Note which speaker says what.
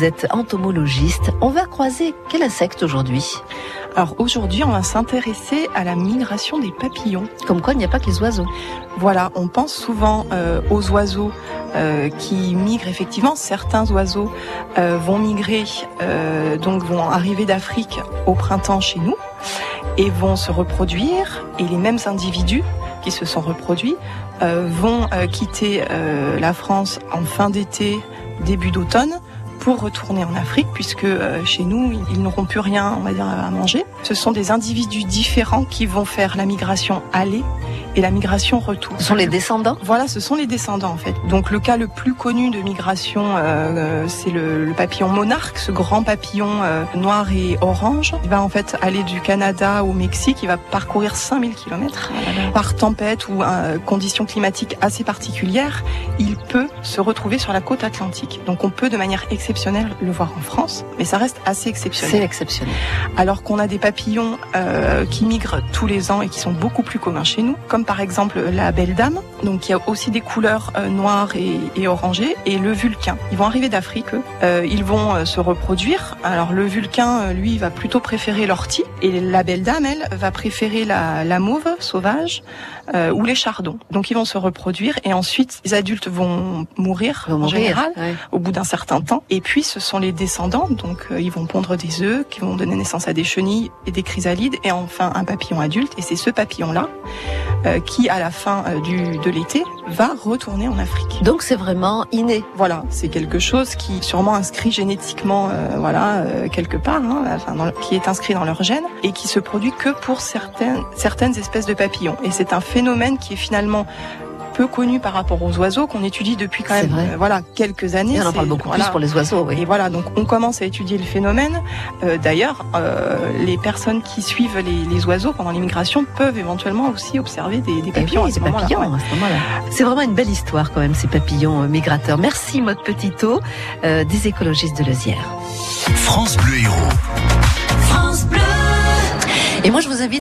Speaker 1: vous êtes entomologiste. On va croiser quel insecte aujourd'hui?
Speaker 2: Alors aujourd'hui, on va s'intéresser à la migration des papillons.
Speaker 1: Comme quoi, il n'y a pas que les oiseaux.
Speaker 2: Voilà, on pense souvent euh, aux oiseaux euh, qui migrent effectivement. Certains oiseaux euh, vont migrer, donc vont arriver d'Afrique au printemps chez nous et vont se reproduire. Et les mêmes individus qui se sont reproduits vont quitter la France en fin d'été, début d'automne pour retourner en Afrique puisque euh, chez nous ils n'auront plus rien on à manger. Ce sont des individus différents qui vont faire la migration aller et la migration retour.
Speaker 1: Ce sont les descendants?
Speaker 2: Voilà, ce sont les descendants en fait. Donc le cas le plus connu de migration, euh, euh, c'est le, le papillon monarque, ce grand papillon euh, noir et orange. Il va en fait aller du Canada au Mexique, il va parcourir 5000 km. Par tempête ou euh, conditions climatiques assez particulières, il peut se retrouver sur la côte atlantique. Donc on peut de manière exceptionnelle le voir en France, mais ça reste assez exceptionnel.
Speaker 1: C'est exceptionnel.
Speaker 2: Alors qu'on a des papillons euh, qui migrent tous les ans et qui sont beaucoup plus communs chez nous, comme par exemple la belle dame, donc qui a aussi des couleurs euh, noires et, et orangées, et le vulcain. Ils vont arriver d'Afrique. Euh, ils vont euh, se reproduire. Alors le vulcain, lui, va plutôt préférer l'ortie, et la belle dame, elle, va préférer la, la mauve sauvage euh, ou les chardons. Donc ils vont se reproduire, et ensuite les adultes vont mourir
Speaker 1: Vont
Speaker 2: en
Speaker 1: mourir,
Speaker 2: général
Speaker 1: ouais.
Speaker 2: au bout d'un certain temps. Et puis ce sont les descendants, donc euh, ils vont pondre des œufs qui vont donner naissance à des chenilles et des chrysalides et enfin un papillon adulte. Et c'est ce papillon-là euh, qui, à la fin euh, du, de l'été, va retourner en Afrique.
Speaker 1: Donc c'est vraiment inné.
Speaker 2: Voilà, c'est quelque chose qui est sûrement inscrit génétiquement, euh, voilà, euh, quelque part, hein, enfin, dans qui est inscrit dans leur gène et qui se produit que pour certaines certaines espèces de papillons. Et c'est un phénomène qui est finalement peu connu par rapport aux oiseaux qu'on étudie depuis quand même euh, voilà quelques années.
Speaker 1: Et on en parle beaucoup
Speaker 2: voilà.
Speaker 1: plus pour les oiseaux,
Speaker 2: Et voilà, donc on commence à étudier le phénomène. Euh, D'ailleurs, euh, les personnes qui suivent les, les oiseaux pendant l'immigration peuvent éventuellement aussi observer des, des
Speaker 1: Eh
Speaker 2: papillons
Speaker 1: oui,
Speaker 2: à ce
Speaker 1: des
Speaker 2: moment-là.
Speaker 1: papillons
Speaker 2: Ouais.
Speaker 1: à ce moment-là. C'est vraiment une belle histoire quand même, ces papillons migrateurs. Merci, Maud Petitot, euh, des écologistes de Lezière.
Speaker 3: France Bleu Héros.
Speaker 1: Et moi, je vous invite